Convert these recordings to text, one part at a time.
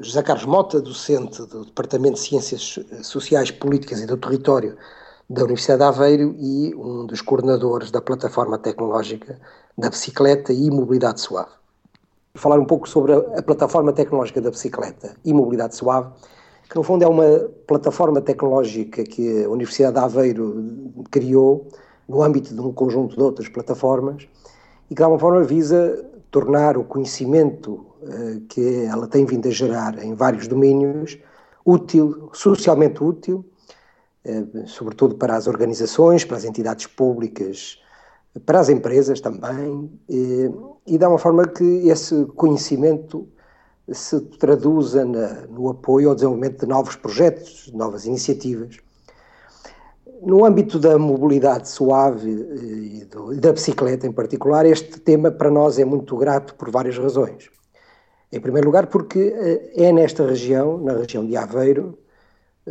José Carlos Mota, docente do Departamento de Ciências Sociais, Políticas e do Território da Universidade de Aveiro e um dos coordenadores da plataforma tecnológica da bicicleta e mobilidade suave. Vou falar um pouco sobre a, plataforma tecnológica da bicicleta e mobilidade suave, que no fundo é uma plataforma tecnológica que a Universidade de Aveiro criou no âmbito de um conjunto de outras plataformas e que de alguma forma visa tornar o conhecimento uh, que ela tem vindo a gerar em vários domínios útil, socialmente útil, uh, sobretudo para as organizações, para as entidades públicas, para as empresas também, uh, e de uma forma que esse conhecimento se traduza na, no apoio ao desenvolvimento de novos projetos, de novas iniciativas no âmbito da mobilidade suave eh, e, do, e da bicicleta em particular, este tema para nós é muito grato por várias razões. Em primeiro lugar, porque eh, é nesta região, na região de Aveiro, eh,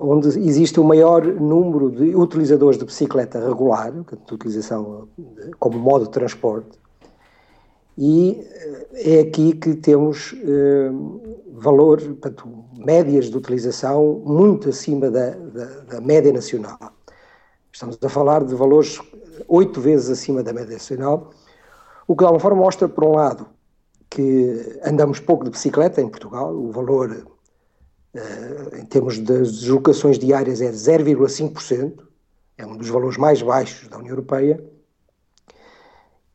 onde existe o maior número de utilizadores de bicicleta regular, de utilização como modo de transporte, e é aqui que temos valor, portanto, médias de utilização muito acima da, da, da, média nacional. Estamos a falar de valores oito vezes acima da média nacional, o que de alguma forma mostra, por um lado, que andamos pouco de bicicleta em Portugal, o valor uh, em termos de deslocações diárias é de 0,5%, é um dos valores mais baixos da União Europeia,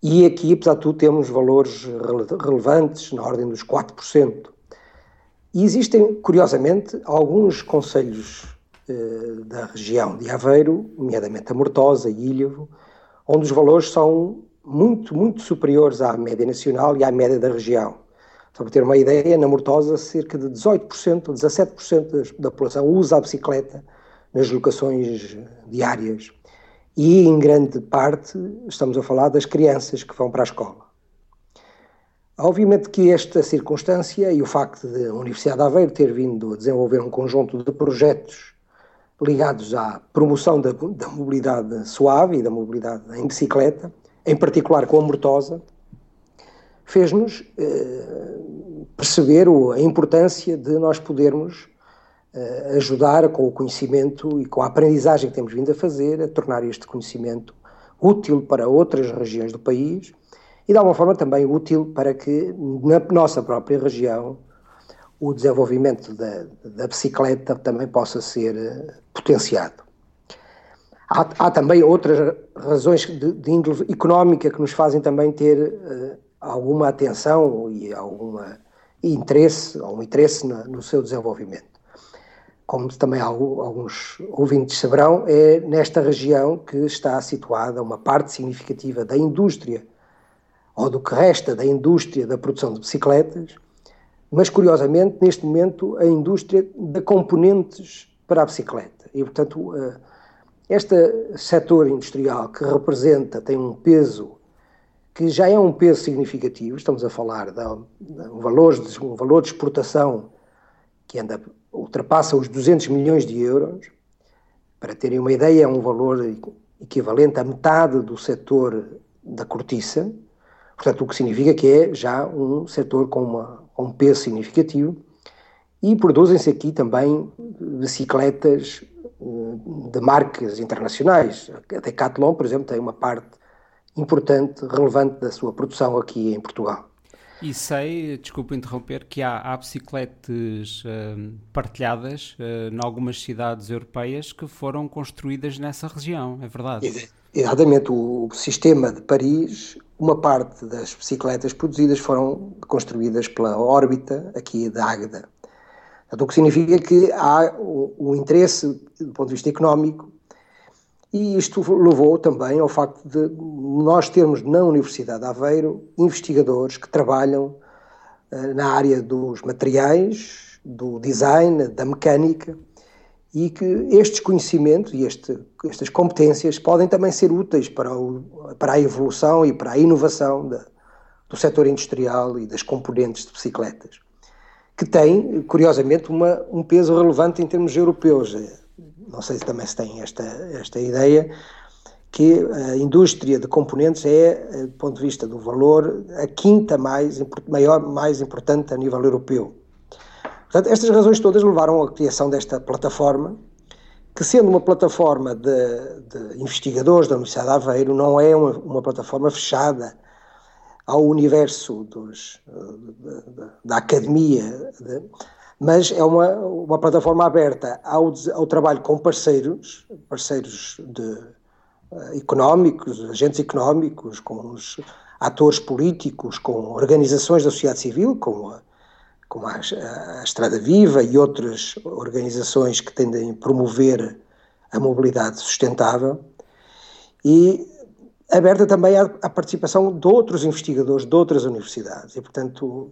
e aqui, apesar de tudo, temos valores relevantes na ordem dos 4%. E existem, curiosamente, alguns conselhos eh, da região de Aveiro, nomeadamente a Mortosa e Ilhavo, onde os valores são muito, muito superiores à média nacional e à média da região. Só para ter uma ideia, na Mortosa, cerca de 18% ou 17% da população usa a bicicleta nas locações diárias. E, em grande parte, estamos a falar das crianças que vão para a escola. Obviamente que esta circunstância e o facto de a Universidade de Aveiro ter vindo a desenvolver um conjunto de projetos ligados à promoção da, da mobilidade suave e da mobilidade em bicicleta, em particular com a mortosa, fez-nos eh, perceber a importância de nós podermos ajudar com o conhecimento e com a aprendizagem que temos vindo a fazer a tornar este conhecimento útil para outras regiões do país e de alguma forma também útil para que na nossa própria região o desenvolvimento da, da bicicleta também possa ser eh, potenciado. Há, há, também outras razões de, de, índole económica que nos fazem também ter uh, alguma atenção e alguma e interesse, ou um interesse no seu desenvolvimento. Como também alguns ouvintes saberão, é nesta região que está situada uma parte significativa da indústria ou do que resta da indústria da produção de bicicletas, mas curiosamente, neste momento, a indústria de componentes para a bicicleta. E, portanto, eh, este setor industrial que representa, tem um peso que já é um peso significativo, estamos a falar de, um, valor de, um valor de exportação que anda, ultrapassa os 200 milhões de euros. Para terem uma ideia, é um valor equivalente a metade do setor da cortiça, Portanto, o que significa que é já um setor com, uma, com um peso significativo e produzem-se aqui também bicicletas eh, de marcas internacionais. A Decathlon, por exemplo, tem uma parte importante, relevante da sua produção aqui em Portugal. E sei, desculpe interromper, que há, há bicicletas uh, partilhadas uh, em algumas cidades europeias que foram construídas nessa região, é verdade? Exatamente. O, o sistema de Paris uma parte das bicicletas produzidas foram construídas pela órbita aqui da Águeda. o que significa que há o, o, interesse do ponto de vista económico e isto levou também ao facto de nós termos na Universidade de Aveiro investigadores que trabalham uh, na área dos materiais, do design, da mecânica, e que estes conhecimentos e este, estas competências podem também ser úteis para, o, para a evolução e para a inovação da, do setor industrial e das componentes de bicicletas, que tem, curiosamente, uma, um peso relevante em termos europeus. Não sei se também se tem esta, esta ideia, que a indústria de componentes é, do ponto de vista do valor, a quinta mais, maior, mais importante a nível europeu. Portanto, estas razões todas levaram à criação desta plataforma, que sendo uma plataforma de, de investigadores da Universidade de Aveiro, não é uma, uma plataforma fechada ao universo dos, da academia, de, mas é uma, uma plataforma aberta ao, ao trabalho com parceiros, parceiros de, uh, económicos, agentes económicos, com os atores políticos, com organizações da sociedade civil, como a, como a, a Estrada Viva e outras organizações que tendem a promover a mobilidade sustentável, e aberta também à, à, participação de outros investigadores de outras universidades. E, portanto,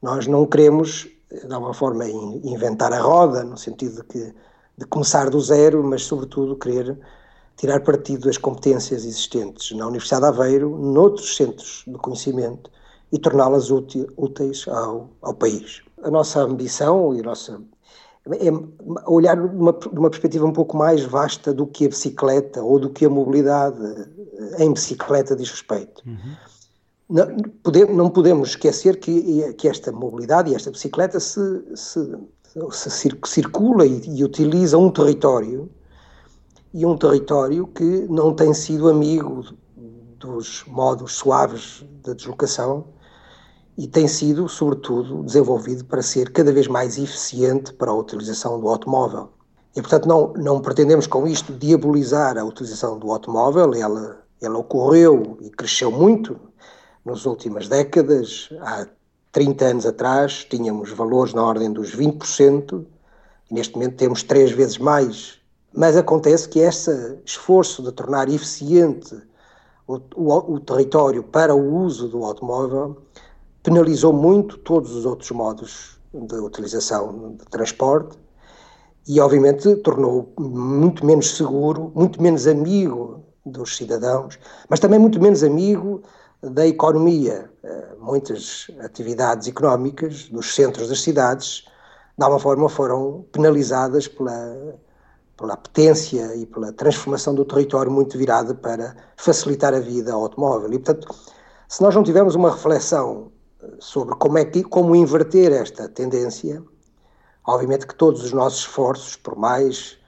nós não queremos, de alguma forma, inventar a roda, no sentido de, que, de começar do zero, mas, sobretudo, querer tirar partido das competências existentes na Universidade de Aveiro, noutros centros de conhecimento, e torná-las úteis ao, ao, país. A nossa ambição e a nossa é olhar de uma, uma, perspectiva um pouco mais vasta do que a bicicleta ou do que a mobilidade em bicicleta diz respeito. Uhum. Não, não podemos esquecer que, que esta mobilidade e esta bicicleta se, se, se circula e, e utiliza um território e um território que não tem sido amigo dos modos suaves de deslocação e tem sido, sobretudo, desenvolvido para ser cada vez mais eficiente para a utilização do automóvel. E, portanto, não, não pretendemos com isto diabolizar a utilização do automóvel, ela, ela ocorreu e cresceu muito nas últimas décadas. Há 30 anos atrás tínhamos valores na ordem dos 20%, e neste momento temos três vezes mais. Mas acontece que esse esforço de tornar eficiente o, o, o território para o uso do automóvel penalizou muito todos os outros modos de utilização de transporte e, obviamente, tornou muito menos seguro, muito menos amigo dos cidadãos, mas também muito menos amigo da economia. Eh, muitas atividades económicas dos centros das cidades, de alguma forma, foram penalizadas pela, pela apetência e pela transformação do território muito virada para facilitar a vida ao automóvel. E, portanto, se nós não tivermos uma reflexão sobre como, é que, como inverter esta tendência, obviamente que todos os nossos esforços, por mais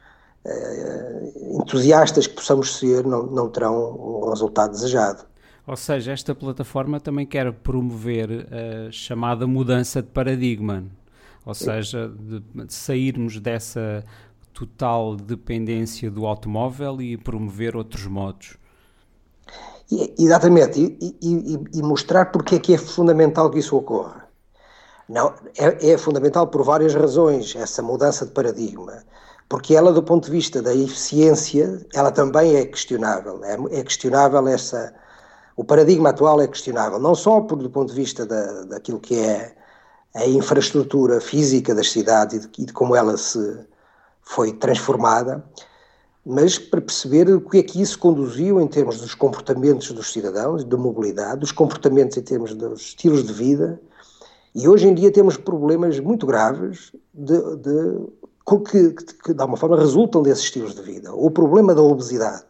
eh, entusiastas que possamos ser, não, não terão o resultado desejado. Ou seja, esta plataforma também quer promover a chamada mudança de paradigma, ou seja, de, de sairmos dessa total dependência do automóvel e promover outros modos. Exatamente, e, e, e, mostrar porque é que é fundamental que isso ocorra. Não, é, é, fundamental por várias razões essa mudança de paradigma, porque ela, do ponto de vista da eficiência, ela também é questionável. É, é questionável essa, o paradigma atual é questionável, não só por, do ponto de vista da, daquilo que é a infraestrutura física das cidades e de, e de como ela se foi transformada, mas para perceber o que é que isso conduziu em termos dos comportamentos dos cidadãos, da mobilidade, dos comportamentos em termos dos estilos de vida. E hoje em dia temos problemas muito graves de, de, que, que, de alguma forma, resultam desses estilos de vida. O problema da obesidade,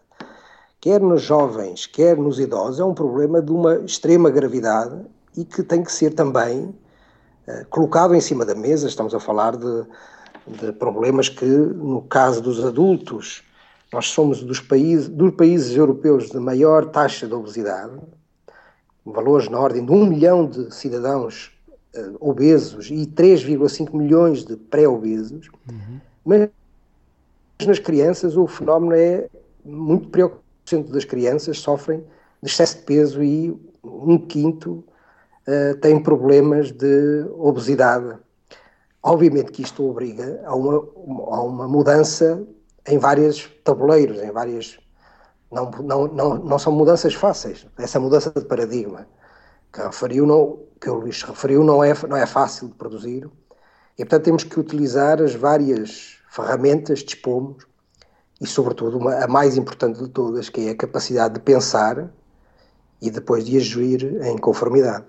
quer nos jovens, quer nos idosos, é um problema de uma extrema gravidade e que tem que ser também uh, colocado em cima da mesa. Estamos a falar de, de problemas que, no caso dos adultos, nós somos dos países, dos países europeus de maior taxa de obesidade, valores na ordem de 1 milhão de cidadãos uh, obesos e 3,5 milhões de pré-obesos, uhum. mas nas crianças o fenómeno é muito preocupante. Das crianças sofrem de excesso de peso e um quinto uh, tem problemas de obesidade. Obviamente que isto obriga a uma, a uma mudança em vários tabuleiros, em várias. Não, não, não, não são mudanças fáceis. Essa mudança de paradigma que, referiu não, que o Luís referiu não é, não é fácil de produzir e, portanto, temos que utilizar as várias ferramentas que dispomos e, sobretudo, uma, a mais importante de todas, que é a capacidade de pensar e depois de agir em conformidade.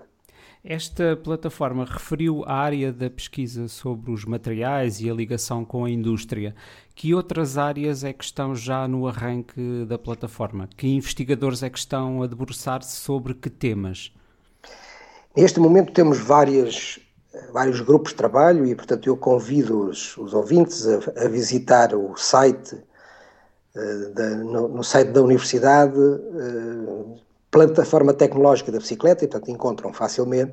Esta plataforma referiu a área da pesquisa sobre os materiais e a ligação com a indústria. Que outras áreas é que estão já no arranque da plataforma? Que investigadores é que estão a debruçar-se sobre que temas? Neste momento temos várias vários grupos de trabalho e, portanto, eu convido os, os ouvintes a, a, visitar o site, da, no, no, site da Universidade, uh, plataforma tecnológica da bicicleta, e, portanto, encontram facilmente.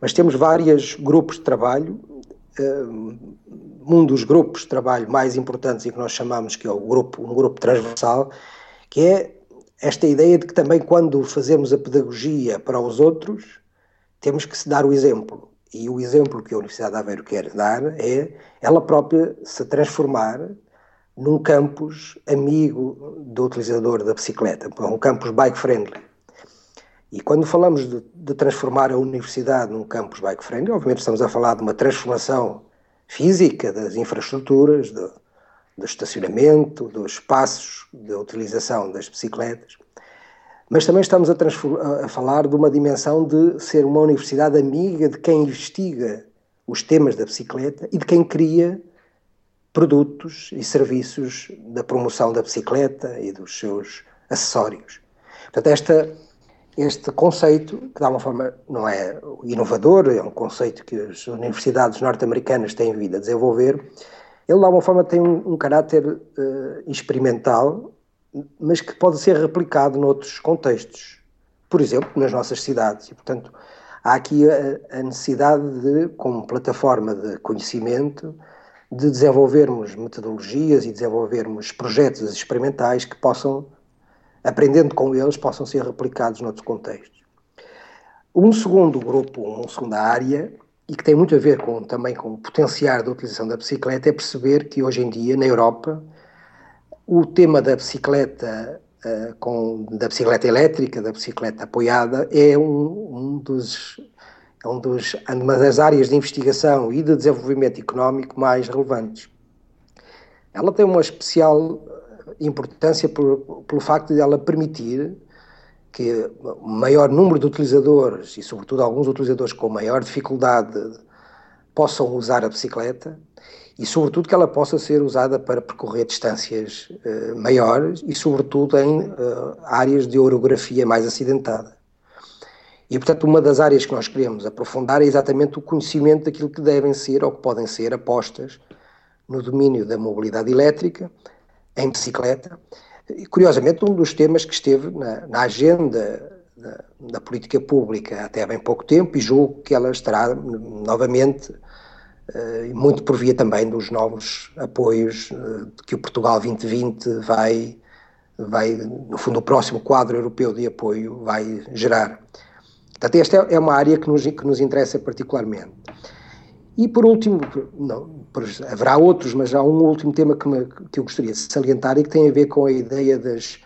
Mas temos vários grupos de trabalho. Uh, um dos grupos de trabalho mais importantes e que nós chamamos que é o grupo, um grupo transversal, que é esta ideia de que também quando fazemos a pedagogia para os outros, temos que se dar o exemplo. E o exemplo que a Universidade de Aveiro quer dar é ela própria se transformar num campus amigo do utilizador da bicicleta, um campus bike-friendly. E quando falamos de, de, transformar a universidade num campus bike-friendly, obviamente estamos a falar de uma transformação física das infraestruturas, do, do estacionamento, dos espaços de utilização das bicicletas, mas também estamos a, a, falar de uma dimensão de ser uma universidade amiga de quem investiga os temas da bicicleta e de quem cria produtos e serviços da promoção da bicicleta e dos seus acessórios. Portanto, esta, este conceito, que de alguma forma não é inovador, é um conceito que as universidades norte-americanas têm vindo a desenvolver, ele de alguma forma tem um, um caráter uh, experimental mas que pode ser replicado noutros contextos, por exemplo, nas nossas cidades. E, portanto, há aqui a, a necessidade de, como plataforma de conhecimento, de desenvolvermos metodologias e desenvolvermos projetos experimentais que possam, aprendendo com eles, possam ser replicados noutros contextos. Um segundo grupo, uma segunda área, e que tem muito a ver com, também com o potenciar da utilização da bicicleta, é perceber que hoje em dia, na Europa, o tema da bicicleta, uh, com, da bicicleta elétrica, da bicicleta apoiada, é um, um dos, um dos, uma das áreas de investigação e de desenvolvimento económico mais relevantes. Ela tem uma especial importância por, pelo facto de ela permitir que o maior número de utilizadores, e sobretudo alguns utilizadores com maior dificuldade, possam usar a bicicleta e, sobretudo, que ela possa ser usada para percorrer distâncias uh, maiores e, sobretudo, em uh, áreas de orografia mais acidentada. E, portanto, uma das áreas que nós queremos aprofundar é exatamente o conhecimento daquilo que devem ser ou que podem ser apostas no domínio da mobilidade elétrica, em bicicleta. E, curiosamente, um dos temas que esteve na, na agenda da, da, política pública até há bem pouco tempo e julgo que ela estará novamente uh, muito por via também dos novos apoios uh, que o Portugal 2020 vai, vai, no fundo, o próximo quadro europeu de apoio vai gerar. Portanto, esta é, é uma área que nos, que nos interessa particularmente. E por último, não, haverá outros, mas há um último tema que, me, que eu gostaria de salientar e que tem a ver com a ideia das,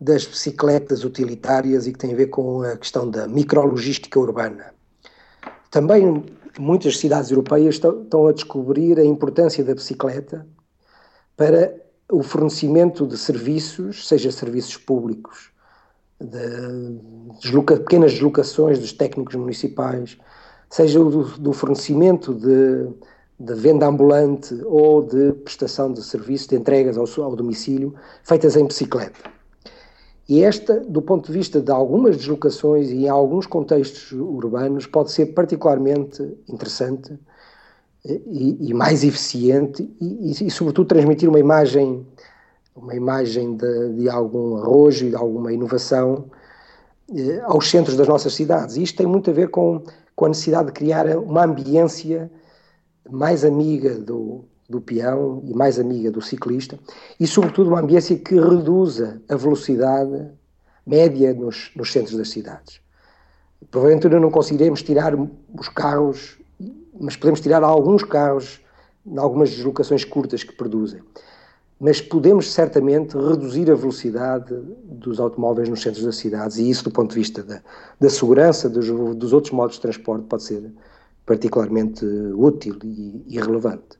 das bicicletas utilitárias e que tem a ver com a questão da micrologística urbana. Também muitas cidades europeias estão, estão a descobrir a importância da bicicleta para o fornecimento de serviços, seja serviços públicos, de desloca, pequenas deslocações dos técnicos municipais, seja do, do fornecimento de, de, venda ambulante ou de prestação de serviços de entregas ao, ao domicílio, feitas em bicicleta. E esta, do ponto de vista de algumas deslocações e em alguns contextos urbanos, pode ser particularmente interessante eh, e, e mais eficiente e, e, e, sobretudo, transmitir uma imagem, uma imagem de, de algum arrojo e de alguma inovação eh, aos centros das nossas cidades. E isto tem muito a ver com, com a necessidade de criar uma ambiência mais amiga do, do peão e mais amiga do ciclista, e sobretudo uma ambiência que reduza a velocidade média nos, nos centros das cidades. Provavelmente não conseguiremos tirar os carros, mas podemos tirar alguns carros em algumas deslocações curtas que produzem. Mas podemos certamente reduzir a velocidade dos automóveis nos centros das cidades, e isso, do ponto de vista da, da segurança dos, dos outros modos de transporte, pode ser particularmente útil e, e relevante.